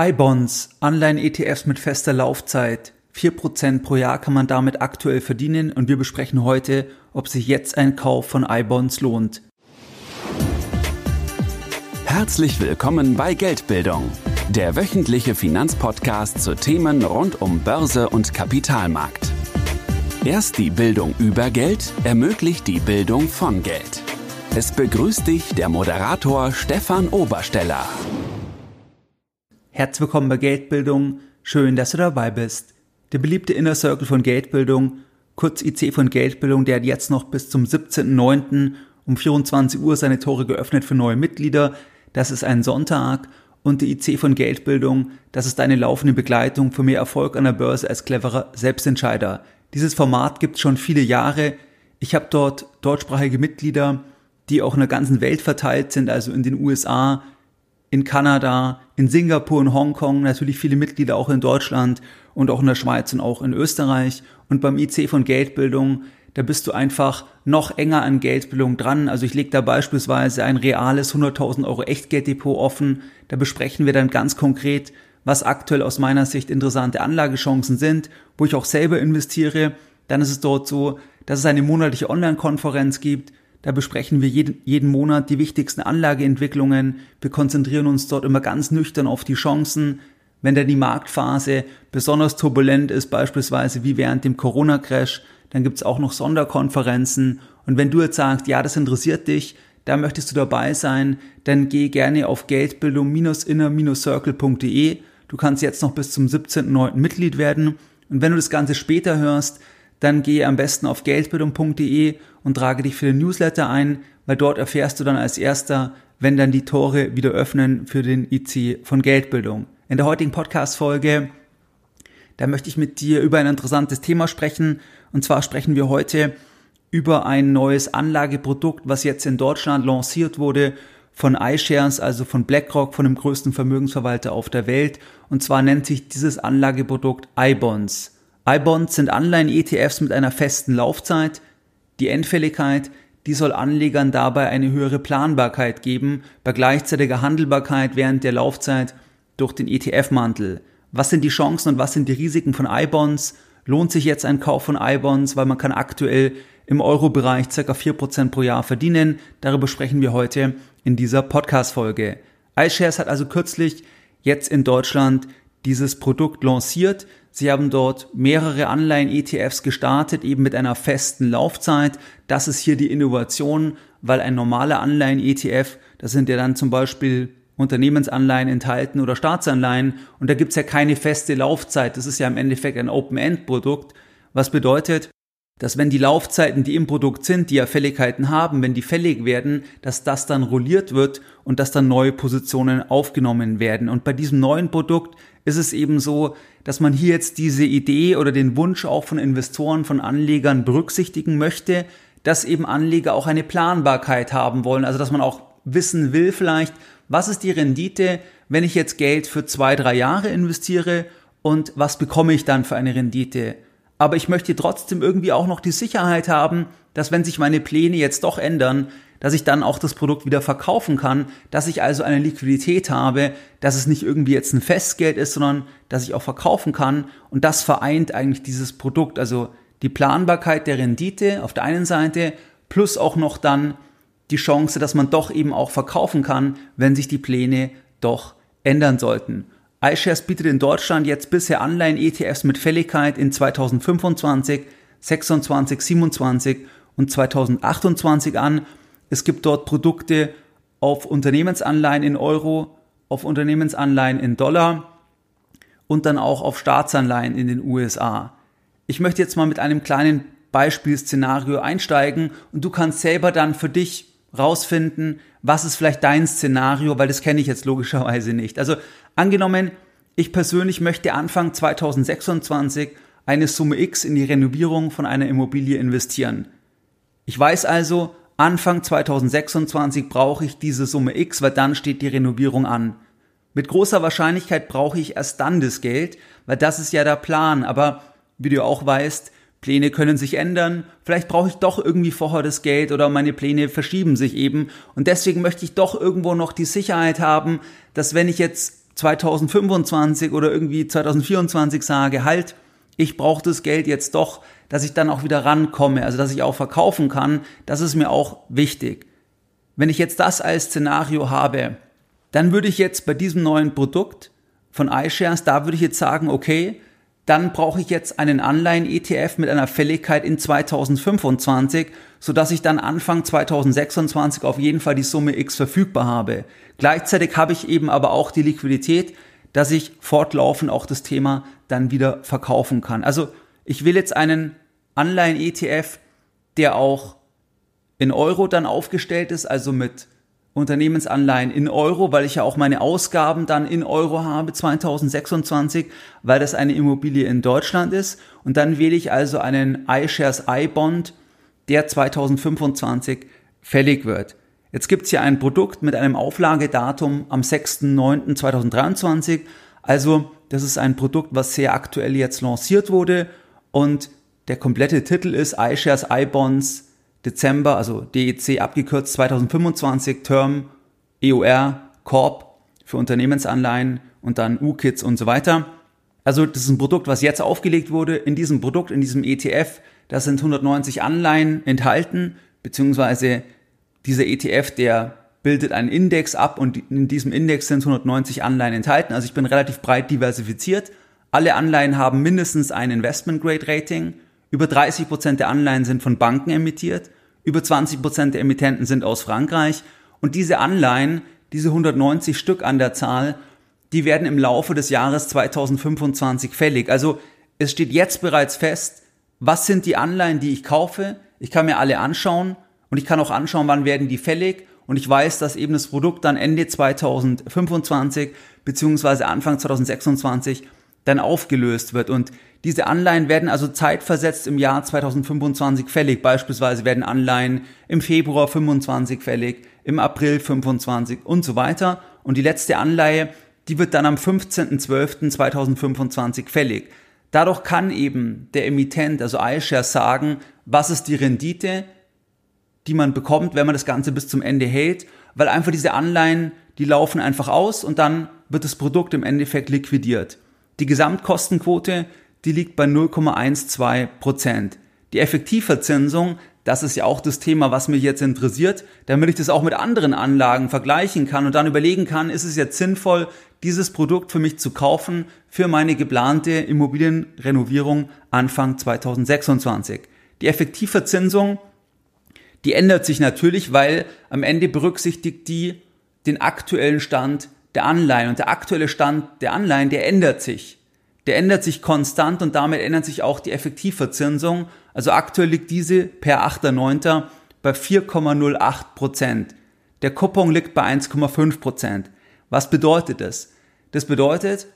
iBonds, Anleihen-ETFs mit fester Laufzeit. 4% pro Jahr kann man damit aktuell verdienen und wir besprechen heute, ob sich jetzt ein Kauf von iBonds lohnt. Herzlich willkommen bei Geldbildung, der wöchentliche Finanzpodcast zu Themen rund um Börse und Kapitalmarkt. Erst die Bildung über Geld ermöglicht die Bildung von Geld. Es begrüßt dich der Moderator Stefan Obersteller. Herzlich willkommen bei Geldbildung. Schön, dass du dabei bist. Der beliebte Inner Circle von Geldbildung, kurz IC von Geldbildung, der hat jetzt noch bis zum 17.09. um 24 Uhr seine Tore geöffnet für neue Mitglieder. Das ist ein Sonntag. Und die IC von Geldbildung, das ist eine laufende Begleitung für mehr Erfolg an der Börse als cleverer Selbstentscheider. Dieses Format gibt es schon viele Jahre. Ich habe dort deutschsprachige Mitglieder, die auch in der ganzen Welt verteilt sind, also in den USA, in Kanada, in Singapur und Hongkong, natürlich viele Mitglieder auch in Deutschland und auch in der Schweiz und auch in Österreich. Und beim IC von Geldbildung, da bist du einfach noch enger an Geldbildung dran. Also ich lege da beispielsweise ein reales 100.000 Euro Echtgelddepot offen. Da besprechen wir dann ganz konkret, was aktuell aus meiner Sicht interessante Anlagechancen sind, wo ich auch selber investiere. Dann ist es dort so, dass es eine monatliche Online-Konferenz gibt, da besprechen wir jeden, jeden Monat die wichtigsten Anlageentwicklungen. Wir konzentrieren uns dort immer ganz nüchtern auf die Chancen. Wenn dann die Marktphase besonders turbulent ist, beispielsweise wie während dem Corona-Crash, dann gibt's auch noch Sonderkonferenzen. Und wenn du jetzt sagst, ja, das interessiert dich, da möchtest du dabei sein, dann geh gerne auf geldbildung-inner-circle.de. Du kannst jetzt noch bis zum 17.09. Mitglied werden. Und wenn du das Ganze später hörst, dann gehe am besten auf geldbildung.de und trage dich für den Newsletter ein, weil dort erfährst du dann als erster, wenn dann die Tore wieder öffnen für den IC von Geldbildung. In der heutigen Podcast-Folge, da möchte ich mit dir über ein interessantes Thema sprechen. Und zwar sprechen wir heute über ein neues Anlageprodukt, was jetzt in Deutschland lanciert wurde von iShares, also von BlackRock, von dem größten Vermögensverwalter auf der Welt. Und zwar nennt sich dieses Anlageprodukt iBonds. iBonds sind Anleihen-ETFs mit einer festen Laufzeit. Die Endfälligkeit, die soll Anlegern dabei eine höhere Planbarkeit geben, bei gleichzeitiger Handelbarkeit während der Laufzeit durch den ETF-Mantel. Was sind die Chancen und was sind die Risiken von iBonds? Lohnt sich jetzt ein Kauf von iBonds, weil man kann aktuell im Euro-Bereich ca. 4% pro Jahr verdienen. Darüber sprechen wir heute in dieser Podcast-Folge. iShares hat also kürzlich jetzt in Deutschland dieses Produkt lanciert. Sie haben dort mehrere Anleihen-ETFs gestartet, eben mit einer festen Laufzeit. Das ist hier die Innovation, weil ein normaler Anleihen-ETF, das sind ja dann zum Beispiel Unternehmensanleihen enthalten oder Staatsanleihen und da gibt's ja keine feste Laufzeit. Das ist ja im Endeffekt ein Open-End-Produkt, was bedeutet, dass wenn die Laufzeiten, die im Produkt sind, die ja Fälligkeiten haben, wenn die fällig werden, dass das dann rolliert wird und dass dann neue Positionen aufgenommen werden. Und bei diesem neuen Produkt ist es eben so, dass man hier jetzt diese Idee oder den Wunsch auch von Investoren, von Anlegern berücksichtigen möchte, dass eben Anleger auch eine Planbarkeit haben wollen, also dass man auch wissen will vielleicht, was ist die Rendite, wenn ich jetzt Geld für zwei, drei Jahre investiere und was bekomme ich dann für eine Rendite? Aber ich möchte trotzdem irgendwie auch noch die Sicherheit haben, dass wenn sich meine Pläne jetzt doch ändern, dass ich dann auch das Produkt wieder verkaufen kann, dass ich also eine Liquidität habe, dass es nicht irgendwie jetzt ein Festgeld ist, sondern dass ich auch verkaufen kann. Und das vereint eigentlich dieses Produkt, also die Planbarkeit der Rendite auf der einen Seite plus auch noch dann die Chance, dass man doch eben auch verkaufen kann, wenn sich die Pläne doch ändern sollten. iShares bietet in Deutschland jetzt bisher Anleihen-ETFs mit Fälligkeit in 2025, 26, 27 und 2028 an es gibt dort Produkte auf Unternehmensanleihen in Euro, auf Unternehmensanleihen in Dollar und dann auch auf Staatsanleihen in den USA. Ich möchte jetzt mal mit einem kleinen Beispielszenario einsteigen und du kannst selber dann für dich rausfinden, was ist vielleicht dein Szenario, weil das kenne ich jetzt logischerweise nicht. Also angenommen, ich persönlich möchte Anfang 2026 eine Summe X in die Renovierung von einer Immobilie investieren. Ich weiß also, Anfang 2026 brauche ich diese Summe X, weil dann steht die Renovierung an. Mit großer Wahrscheinlichkeit brauche ich erst dann das Geld, weil das ist ja der Plan. Aber wie du auch weißt, Pläne können sich ändern. Vielleicht brauche ich doch irgendwie vorher das Geld oder meine Pläne verschieben sich eben. Und deswegen möchte ich doch irgendwo noch die Sicherheit haben, dass wenn ich jetzt 2025 oder irgendwie 2024 sage, halt, ich brauche das Geld jetzt doch, dass ich dann auch wieder rankomme, also dass ich auch verkaufen kann, das ist mir auch wichtig. Wenn ich jetzt das als Szenario habe, dann würde ich jetzt bei diesem neuen Produkt von iShares, da würde ich jetzt sagen, okay, dann brauche ich jetzt einen Anleihen-ETF mit einer Fälligkeit in 2025, sodass ich dann Anfang 2026 auf jeden Fall die Summe X verfügbar habe. Gleichzeitig habe ich eben aber auch die Liquidität, dass ich fortlaufend auch das Thema dann wieder verkaufen kann. Also ich will jetzt einen Anleihen-ETF, der auch in Euro dann aufgestellt ist, also mit Unternehmensanleihen in Euro, weil ich ja auch meine Ausgaben dann in Euro habe 2026, weil das eine Immobilie in Deutschland ist. Und dann wähle ich also einen iShares iBond, der 2025 fällig wird. Jetzt gibt's hier ein Produkt mit einem Auflagedatum am 6.9.2023. Also das ist ein Produkt, was sehr aktuell jetzt lanciert wurde und der komplette Titel ist iShares iBonds Dezember, also DEC abgekürzt 2025, Term, EOR, Corp für Unternehmensanleihen und dann UKITs und so weiter. Also das ist ein Produkt, was jetzt aufgelegt wurde. In diesem Produkt, in diesem ETF, da sind 190 Anleihen enthalten, beziehungsweise dieser ETF, der bildet einen Index ab und in diesem Index sind 190 Anleihen enthalten. Also ich bin relativ breit diversifiziert. Alle Anleihen haben mindestens ein Investment Grade Rating. Über 30 Prozent der Anleihen sind von Banken emittiert. Über 20 Prozent der Emittenten sind aus Frankreich. Und diese Anleihen, diese 190 Stück an der Zahl, die werden im Laufe des Jahres 2025 fällig. Also es steht jetzt bereits fest, was sind die Anleihen, die ich kaufe. Ich kann mir alle anschauen und ich kann auch anschauen, wann werden die fällig. Und ich weiß, dass eben das Produkt dann Ende 2025 beziehungsweise Anfang 2026 dann aufgelöst wird. Und diese Anleihen werden also zeitversetzt im Jahr 2025 fällig. Beispielsweise werden Anleihen im Februar 25 fällig, im April 25 und so weiter. Und die letzte Anleihe, die wird dann am 15.12.2025 fällig. Dadurch kann eben der Emittent, also iShares, sagen, was ist die Rendite, die man bekommt, wenn man das Ganze bis zum Ende hält, weil einfach diese Anleihen, die laufen einfach aus und dann wird das Produkt im Endeffekt liquidiert. Die Gesamtkostenquote, die liegt bei 0,12 Prozent. Die Effektivverzinsung, das ist ja auch das Thema, was mich jetzt interessiert, damit ich das auch mit anderen Anlagen vergleichen kann und dann überlegen kann, ist es jetzt sinnvoll, dieses Produkt für mich zu kaufen für meine geplante Immobilienrenovierung Anfang 2026. Die Effektivverzinsung, die ändert sich natürlich, weil am Ende berücksichtigt die den aktuellen Stand der Anleihen und der aktuelle Stand der Anleihen, der ändert sich der ändert sich konstant und damit ändert sich auch die Effektivverzinsung. Also aktuell liegt diese per 8.9. bei 4,08 Prozent. Der Coupon liegt bei 1,5 Prozent. Was bedeutet das? Das bedeutet,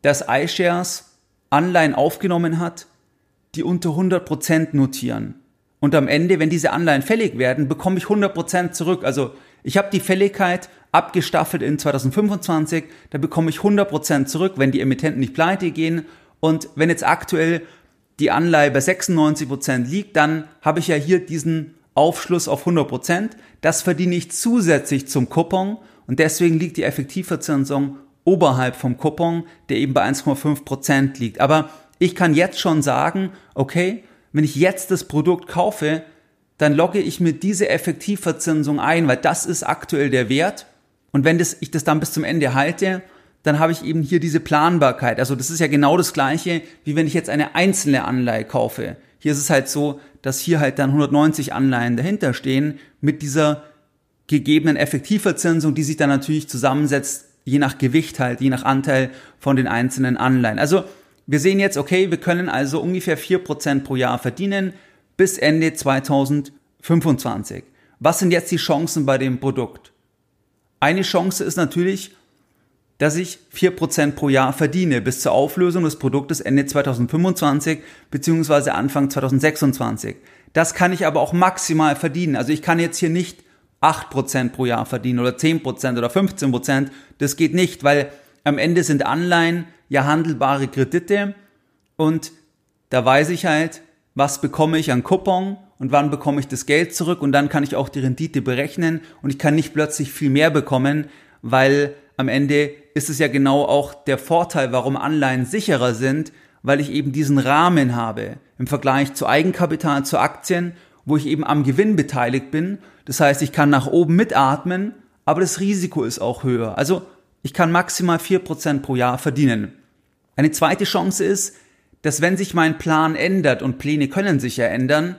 dass iShares Anleihen aufgenommen hat, die unter 100 Prozent notieren. Und am Ende, wenn diese Anleihen fällig werden, bekomme ich 100 Prozent zurück. Also ich habe die Fälligkeit abgestaffelt in 2025, da bekomme ich 100% zurück, wenn die Emittenten nicht pleite gehen. Und wenn jetzt aktuell die Anleihe bei 96% liegt, dann habe ich ja hier diesen Aufschluss auf 100%. Das verdiene ich zusätzlich zum Coupon und deswegen liegt die Effektivverzinsung oberhalb vom Coupon, der eben bei 1,5% liegt. Aber ich kann jetzt schon sagen, okay, wenn ich jetzt das Produkt kaufe, dann logge ich mir diese Effektivverzinsung ein, weil das ist aktuell der Wert und wenn das, ich das dann bis zum Ende halte, dann habe ich eben hier diese Planbarkeit. Also das ist ja genau das gleiche, wie wenn ich jetzt eine einzelne Anleihe kaufe. Hier ist es halt so, dass hier halt dann 190 Anleihen dahinter stehen mit dieser gegebenen Effektivverzinsung, die sich dann natürlich zusammensetzt, je nach Gewicht halt, je nach Anteil von den einzelnen Anleihen. Also wir sehen jetzt, okay, wir können also ungefähr 4% pro Jahr verdienen bis Ende 2025. Was sind jetzt die Chancen bei dem Produkt? Eine Chance ist natürlich, dass ich 4% pro Jahr verdiene bis zur Auflösung des Produktes Ende 2025 bzw. Anfang 2026. Das kann ich aber auch maximal verdienen. Also ich kann jetzt hier nicht 8% pro Jahr verdienen oder 10% oder 15%. Das geht nicht, weil am Ende sind Anleihen ja handelbare Kredite und da weiß ich halt, was bekomme ich an Coupon und wann bekomme ich das Geld zurück und dann kann ich auch die Rendite berechnen und ich kann nicht plötzlich viel mehr bekommen, weil am Ende ist es ja genau auch der Vorteil, warum Anleihen sicherer sind, weil ich eben diesen Rahmen habe im Vergleich zu Eigenkapital, zu Aktien, wo ich eben am Gewinn beteiligt bin. Das heißt, ich kann nach oben mitatmen, aber das Risiko ist auch höher. Also ich kann maximal vier Prozent pro Jahr verdienen. Eine zweite Chance ist, dass wenn sich mein Plan ändert und Pläne können sich ja ändern,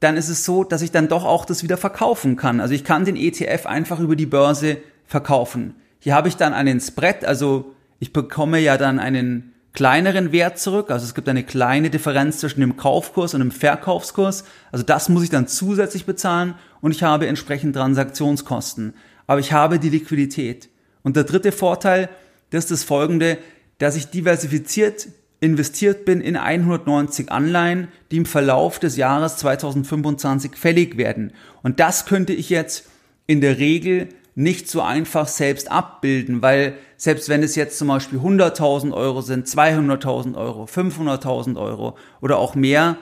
dann ist es so, dass ich dann doch auch das wieder verkaufen kann. Also ich kann den ETF einfach über die Börse verkaufen. Hier habe ich dann einen Spread, also ich bekomme ja dann einen kleineren Wert zurück. Also es gibt eine kleine Differenz zwischen dem Kaufkurs und dem Verkaufskurs. Also das muss ich dann zusätzlich bezahlen und ich habe entsprechend Transaktionskosten. Aber ich habe die Liquidität. Und der dritte Vorteil, das ist das folgende, dass ich diversifiziert investiert bin in 190 Anleihen, die im Verlauf des Jahres 2025 fällig werden. Und das könnte ich jetzt in der Regel nicht so einfach selbst abbilden, weil selbst wenn es jetzt zum Beispiel 100.000 Euro sind, 200.000 Euro, 500.000 Euro oder auch mehr,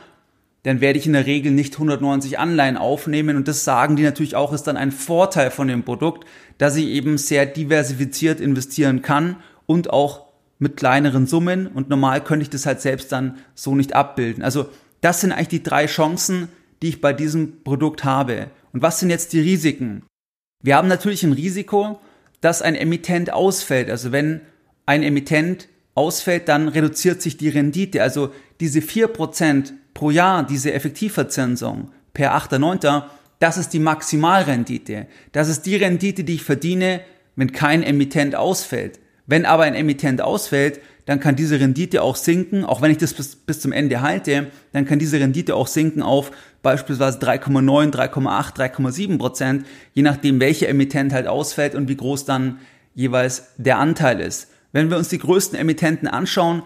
dann werde ich in der Regel nicht 190 Anleihen aufnehmen und das sagen die natürlich auch, ist dann ein Vorteil von dem Produkt, dass ich eben sehr diversifiziert investieren kann und auch mit kleineren Summen und normal könnte ich das halt selbst dann so nicht abbilden. Also das sind eigentlich die drei Chancen, die ich bei diesem Produkt habe. Und was sind jetzt die Risiken? Wir haben natürlich ein Risiko, dass ein Emittent ausfällt. Also wenn ein Emittent ausfällt, dann reduziert sich die Rendite. Also diese vier Prozent pro Jahr, diese Effektivverzinsung per 8.9., das ist die Maximalrendite. Das ist die Rendite, die ich verdiene, wenn kein Emittent ausfällt. Wenn aber ein Emittent ausfällt, dann kann diese Rendite auch sinken, auch wenn ich das bis, bis zum Ende halte, dann kann diese Rendite auch sinken auf beispielsweise 3,9, 3,8, 3,7 Prozent, je nachdem, welcher Emittent halt ausfällt und wie groß dann jeweils der Anteil ist. Wenn wir uns die größten Emittenten anschauen,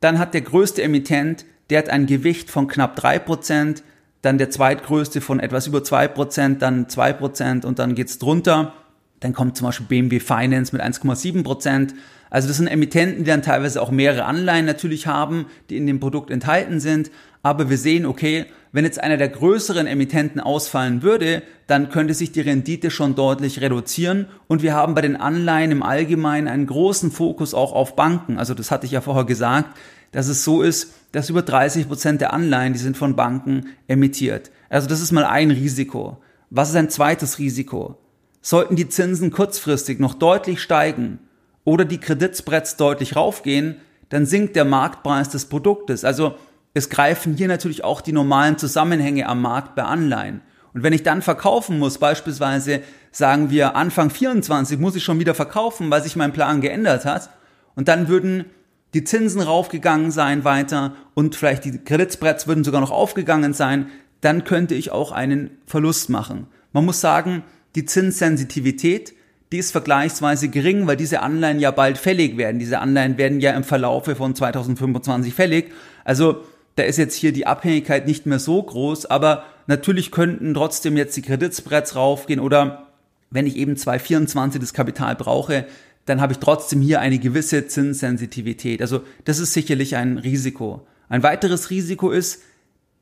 dann hat der größte Emittent, der hat ein Gewicht von knapp drei Prozent, dann der zweitgrößte von etwas über zwei Prozent, dann zwei Prozent und dann geht's drunter. Dann kommt zum Beispiel BMW Finance mit 1,7 Prozent. Also das sind Emittenten, die dann teilweise auch mehrere Anleihen natürlich haben, die in dem Produkt enthalten sind. Aber wir sehen, okay, wenn jetzt einer der größeren Emittenten ausfallen würde, dann könnte sich die Rendite schon deutlich reduzieren. Und wir haben bei den Anleihen im Allgemeinen einen großen Fokus auch auf Banken. Also das hatte ich ja vorher gesagt, dass es so ist, dass über 30 Prozent der Anleihen, die sind von Banken emittiert. Also das ist mal ein Risiko. Was ist ein zweites Risiko? Sollten die Zinsen kurzfristig noch deutlich steigen oder die Kreditspreads deutlich raufgehen, dann sinkt der Marktpreis des Produktes. Also es greifen hier natürlich auch die normalen Zusammenhänge am Markt bei Anleihen. Und wenn ich dann verkaufen muss, beispielsweise sagen wir Anfang 24 muss ich schon wieder verkaufen, weil sich mein Plan geändert hat, und dann würden die Zinsen raufgegangen sein weiter und vielleicht die Kreditspreads würden sogar noch aufgegangen sein, dann könnte ich auch einen Verlust machen. Man muss sagen, die Zinssensitivität, die ist vergleichsweise gering, weil diese Anleihen ja bald fällig werden. Diese Anleihen werden ja im Verlaufe von 2025 fällig. Also da ist jetzt hier die Abhängigkeit nicht mehr so groß, aber natürlich könnten trotzdem jetzt die Kreditspreads raufgehen oder wenn ich eben 224 das Kapital brauche, dann habe ich trotzdem hier eine gewisse Zinssensitivität. Also das ist sicherlich ein Risiko. Ein weiteres Risiko ist,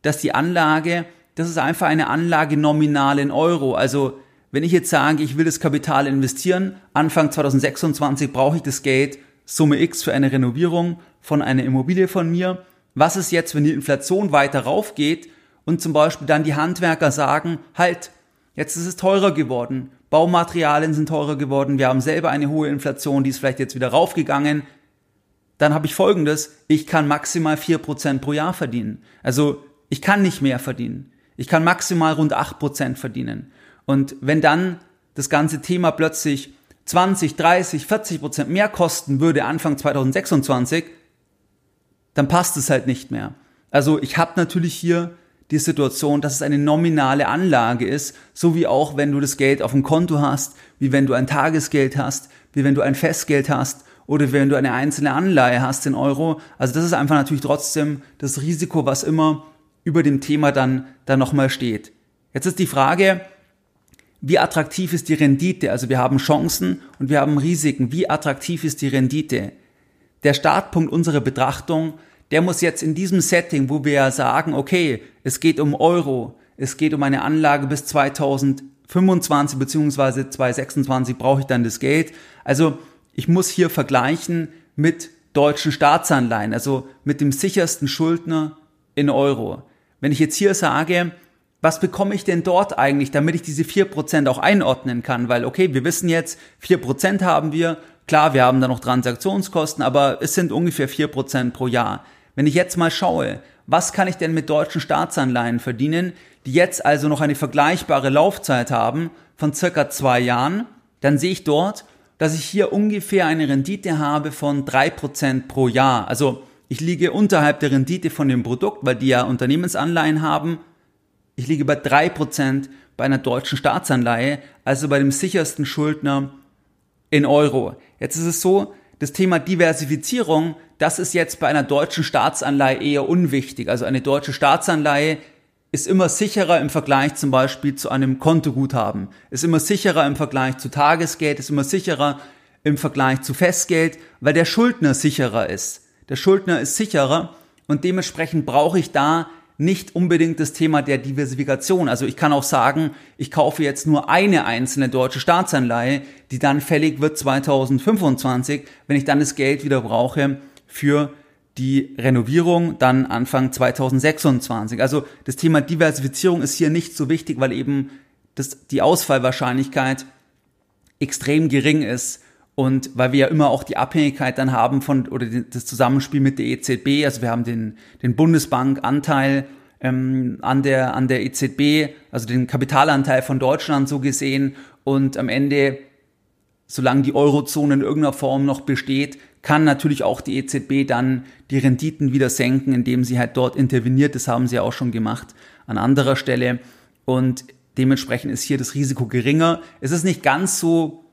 dass die Anlage, das ist einfach eine Anlage nominal in Euro. Also wenn ich jetzt sage, ich will das Kapital investieren, Anfang 2026 brauche ich das Geld, Summe X für eine Renovierung von einer Immobilie von mir. Was ist jetzt, wenn die Inflation weiter raufgeht und zum Beispiel dann die Handwerker sagen, halt, jetzt ist es teurer geworden, Baumaterialien sind teurer geworden, wir haben selber eine hohe Inflation, die ist vielleicht jetzt wieder raufgegangen, dann habe ich folgendes, ich kann maximal vier Prozent pro Jahr verdienen. Also ich kann nicht mehr verdienen. Ich kann maximal rund acht Prozent verdienen. Und wenn dann das ganze Thema plötzlich 20, 30, 40 Prozent mehr kosten würde Anfang 2026, dann passt es halt nicht mehr. Also ich habe natürlich hier die Situation, dass es eine nominale Anlage ist, so wie auch wenn du das Geld auf dem Konto hast, wie wenn du ein Tagesgeld hast, wie wenn du ein Festgeld hast oder wenn du eine einzelne Anleihe hast in Euro. Also das ist einfach natürlich trotzdem das Risiko, was immer über dem Thema dann, dann nochmal steht. Jetzt ist die Frage, wie attraktiv ist die Rendite? Also wir haben Chancen und wir haben Risiken. Wie attraktiv ist die Rendite? Der Startpunkt unserer Betrachtung, der muss jetzt in diesem Setting, wo wir ja sagen, okay, es geht um Euro, es geht um eine Anlage bis 2025 2025 bzw. 2026 brauche ich dann das Geld. Also ich muss hier vergleichen mit deutschen Staatsanleihen, also mit dem sichersten Schuldner in Euro. Wenn ich jetzt hier sage, was bekomme ich denn dort eigentlich, damit ich diese 4% auch einordnen kann? Weil, okay, wir wissen jetzt, 4% haben wir. Klar, wir haben da noch Transaktionskosten, aber es sind ungefähr 4% pro Jahr. Wenn ich jetzt mal schaue, was kann ich denn mit deutschen Staatsanleihen verdienen, die jetzt also noch eine vergleichbare Laufzeit haben von circa zwei Jahren, dann sehe ich dort, dass ich hier ungefähr eine Rendite habe von 3% pro Jahr. Also ich liege unterhalb der Rendite von dem Produkt, weil die ja Unternehmensanleihen haben ich liege bei 3% bei einer deutschen Staatsanleihe, also bei dem sichersten Schuldner in Euro. Jetzt ist es so, das Thema Diversifizierung, das ist jetzt bei einer deutschen Staatsanleihe eher unwichtig. Also eine deutsche Staatsanleihe ist immer sicherer im Vergleich zum Beispiel zu einem Kontoguthaben, ist immer sicherer im Vergleich zu Tagesgeld, ist immer sicherer im Vergleich zu Festgeld, weil der Schuldner sicherer ist. Der Schuldner ist sicherer und dementsprechend brauche ich da nicht unbedingt das Thema der Diversifikation. Also ich kann auch sagen, ich kaufe jetzt nur eine einzelne deutsche Staatsanleihe, die dann fällig wird 2025, wenn ich dann das Geld wieder brauche für die Renovierung dann Anfang 2026. Also das Thema Diversifizierung ist hier nicht so wichtig, weil eben das, die Ausfallwahrscheinlichkeit extrem gering ist und weil wir ja immer auch die Abhängigkeit dann haben von, oder das Zusammenspiel mit der EZB, also wir haben den, den Bundesbankanteil ähm, an, der, an der EZB, also den Kapitalanteil von Deutschland so gesehen. Und am Ende, solange die Eurozone in irgendeiner Form noch besteht, kann natürlich auch die EZB dann die Renditen wieder senken, indem sie halt dort interveniert. Das haben sie auch schon gemacht an anderer Stelle. Und dementsprechend ist hier das Risiko geringer. Es ist nicht ganz so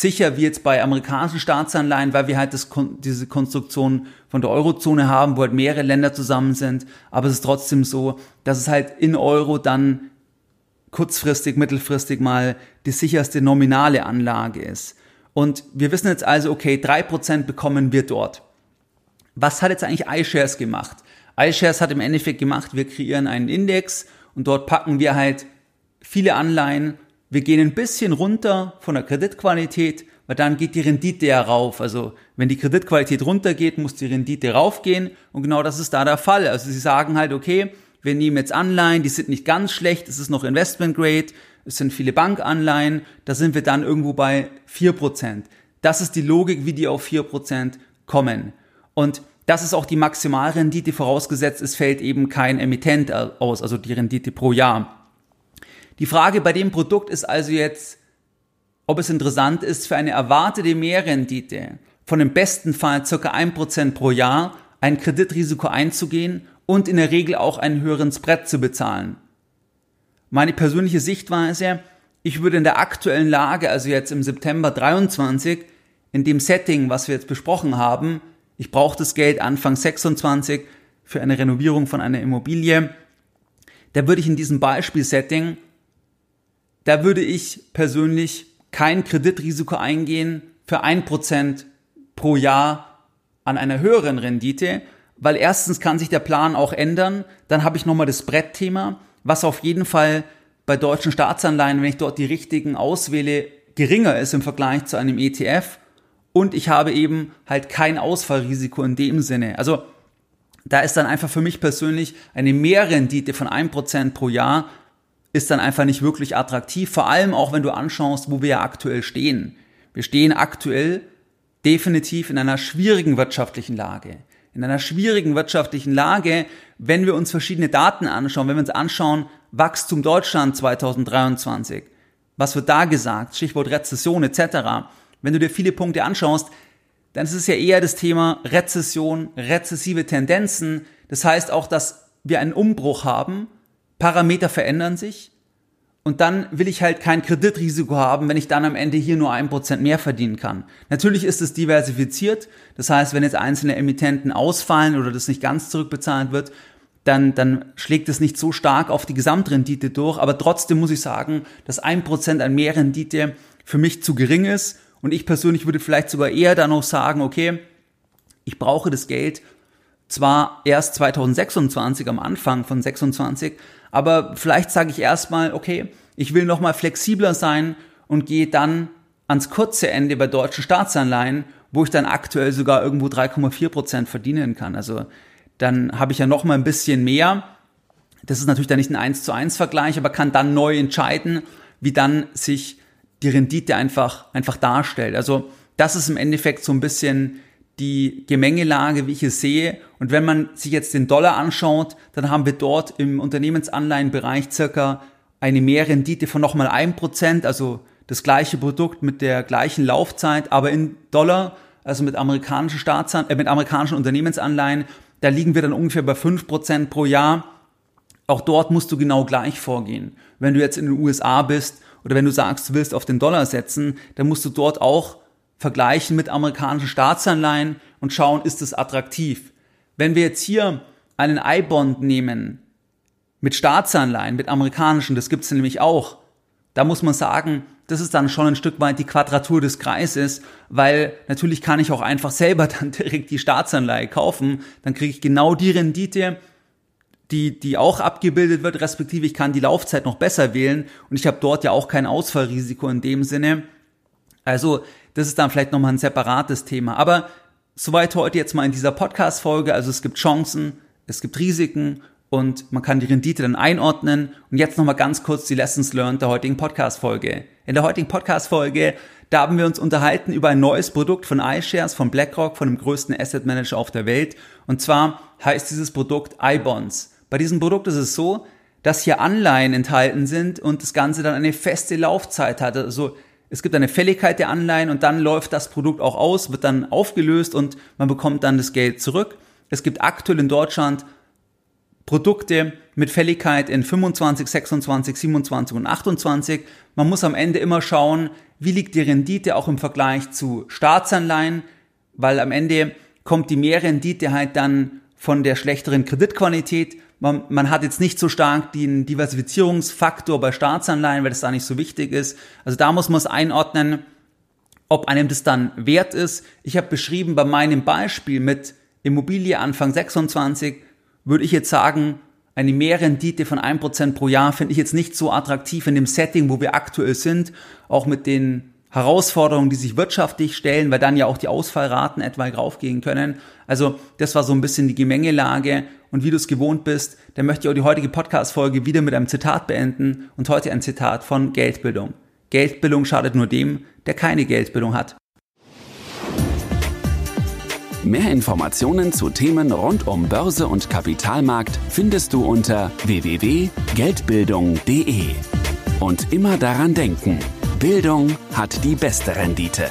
sicher wie jetzt bei amerikanischen Staatsanleihen, weil wir halt das, diese Konstruktion von der Eurozone haben, wo halt mehrere Länder zusammen sind. Aber es ist trotzdem so, dass es halt in Euro dann kurzfristig, mittelfristig mal die sicherste nominale Anlage ist. Und wir wissen jetzt also, okay, drei Prozent bekommen wir dort. Was hat jetzt eigentlich iShares gemacht? iShares hat im Endeffekt gemacht, wir kreieren einen Index und dort packen wir halt viele Anleihen wir gehen ein bisschen runter von der Kreditqualität, weil dann geht die Rendite ja rauf. Also wenn die Kreditqualität runtergeht, muss die Rendite raufgehen und genau das ist da der Fall. Also sie sagen halt, okay, wir nehmen jetzt Anleihen, die sind nicht ganz schlecht, es ist noch Investment Grade, es sind viele Bankanleihen, da sind wir dann irgendwo bei 4%. Das ist die Logik, wie die auf 4% kommen. Und das ist auch die Maximalrendite, vorausgesetzt es fällt eben kein Emittent aus, also die Rendite pro Jahr. Die Frage bei dem Produkt ist also jetzt, ob es interessant ist, für eine erwartete Mehrrendite von im besten Fall ca. 1% pro Jahr ein Kreditrisiko einzugehen und in der Regel auch einen höheren Spread zu bezahlen. Meine persönliche Sichtweise, ich würde in der aktuellen Lage, also jetzt im September 23, in dem Setting, was wir jetzt besprochen haben, ich brauche das Geld Anfang 26 für eine Renovierung von einer Immobilie, da würde ich in diesem Beispielsetting da würde ich persönlich kein Kreditrisiko eingehen für ein Prozent pro Jahr an einer höheren Rendite, weil erstens kann sich der Plan auch ändern, dann habe ich nochmal das Brettthema, was auf jeden Fall bei deutschen Staatsanleihen, wenn ich dort die richtigen auswähle, geringer ist im Vergleich zu einem ETF und ich habe eben halt kein Ausfallrisiko in dem Sinne. Also da ist dann einfach für mich persönlich eine Mehrrendite von 1% pro Jahr ist dann einfach nicht wirklich attraktiv, vor allem auch wenn du anschaust, wo wir ja aktuell stehen. Wir stehen aktuell definitiv in einer schwierigen wirtschaftlichen Lage. In einer schwierigen wirtschaftlichen Lage, wenn wir uns verschiedene Daten anschauen, wenn wir uns anschauen, Wachstum Deutschland 2023, was wird da gesagt, Stichwort Rezession etc. Wenn du dir viele Punkte anschaust, dann ist es ja eher das Thema Rezession, rezessive Tendenzen. Das heißt auch, dass wir einen Umbruch haben Parameter verändern sich und dann will ich halt kein Kreditrisiko haben, wenn ich dann am Ende hier nur ein Prozent mehr verdienen kann. Natürlich ist es diversifiziert, das heißt, wenn jetzt einzelne Emittenten ausfallen oder das nicht ganz zurückbezahlt wird, dann, dann schlägt es nicht so stark auf die Gesamtrendite durch, aber trotzdem muss ich sagen, dass ein Prozent an Mehrrendite für mich zu gering ist. Und ich persönlich würde vielleicht sogar eher dann noch sagen, okay, ich brauche das Geld zwar erst 2026 am Anfang von 26, aber vielleicht sage ich erstmal, okay, ich will nochmal flexibler sein und gehe dann ans kurze Ende bei deutschen Staatsanleihen, wo ich dann aktuell sogar irgendwo 3,4 Prozent verdienen kann. Also dann habe ich ja nochmal ein bisschen mehr. Das ist natürlich dann nicht ein 1 zu 1 Vergleich, aber kann dann neu entscheiden, wie dann sich die Rendite einfach, einfach darstellt. Also das ist im Endeffekt so ein bisschen die Gemengelage, wie ich es sehe. Und wenn man sich jetzt den Dollar anschaut, dann haben wir dort im Unternehmensanleihenbereich circa eine Mehrrendite von nochmal ein Prozent, also das gleiche Produkt mit der gleichen Laufzeit, aber in Dollar, also mit amerikanischen Staatsan äh, mit amerikanischen Unternehmensanleihen, da liegen wir dann ungefähr bei fünf Prozent pro Jahr. Auch dort musst du genau gleich vorgehen. Wenn du jetzt in den USA bist oder wenn du sagst, du willst auf den Dollar setzen, dann musst du dort auch vergleichen mit amerikanischen Staatsanleihen und schauen, ist es attraktiv. Wenn wir jetzt hier einen I-Bond nehmen mit Staatsanleihen, mit amerikanischen, das gibt es nämlich auch, da muss man sagen, das ist dann schon ein Stück weit die Quadratur des Kreises, weil natürlich kann ich auch einfach selber dann direkt die Staatsanleihe kaufen, dann kriege ich genau die Rendite, die, die auch abgebildet wird, respektive ich kann die Laufzeit noch besser wählen und ich habe dort ja auch kein Ausfallrisiko in dem Sinne. Also das ist dann vielleicht nochmal ein separates Thema. Aber soweit heute jetzt mal in dieser Podcast-Folge. Also es gibt Chancen, es gibt Risiken und man kann die Rendite dann einordnen. Und jetzt nochmal ganz kurz die Lessons learned der heutigen Podcast-Folge. In der heutigen Podcast-Folge, da haben wir uns unterhalten über ein neues Produkt von iShares, von BlackRock, von dem größten Asset Manager auf der Welt. Und zwar heißt dieses Produkt iBonds. Bei diesem Produkt ist es so, dass hier Anleihen enthalten sind und das Ganze dann eine feste Laufzeit hat. Also es gibt eine Fälligkeit der Anleihen und dann läuft das Produkt auch aus, wird dann aufgelöst und man bekommt dann das Geld zurück. Es gibt aktuell in Deutschland Produkte mit Fälligkeit in 25, 26, 27 und 28. Man muss am Ende immer schauen, wie liegt die Rendite auch im Vergleich zu Staatsanleihen, weil am Ende kommt die Mehrrendite halt dann von der schlechteren Kreditqualität man, man hat jetzt nicht so stark den Diversifizierungsfaktor bei Staatsanleihen, weil das da nicht so wichtig ist. Also da muss man es einordnen, ob einem das dann wert ist. Ich habe beschrieben, bei meinem Beispiel mit Immobilie Anfang 26 würde ich jetzt sagen, eine Mehrrendite von 1% pro Jahr finde ich jetzt nicht so attraktiv in dem Setting, wo wir aktuell sind, auch mit den Herausforderungen, die sich wirtschaftlich stellen, weil dann ja auch die Ausfallraten etwa raufgehen können. Also das war so ein bisschen die Gemengelage und wie du es gewohnt bist, dann möchte ich auch die heutige Podcast-Folge wieder mit einem Zitat beenden und heute ein Zitat von Geldbildung. Geldbildung schadet nur dem, der keine Geldbildung hat. Mehr Informationen zu Themen rund um Börse und Kapitalmarkt findest du unter www.geldbildung.de. Und immer daran denken, Bildung hat die beste Rendite.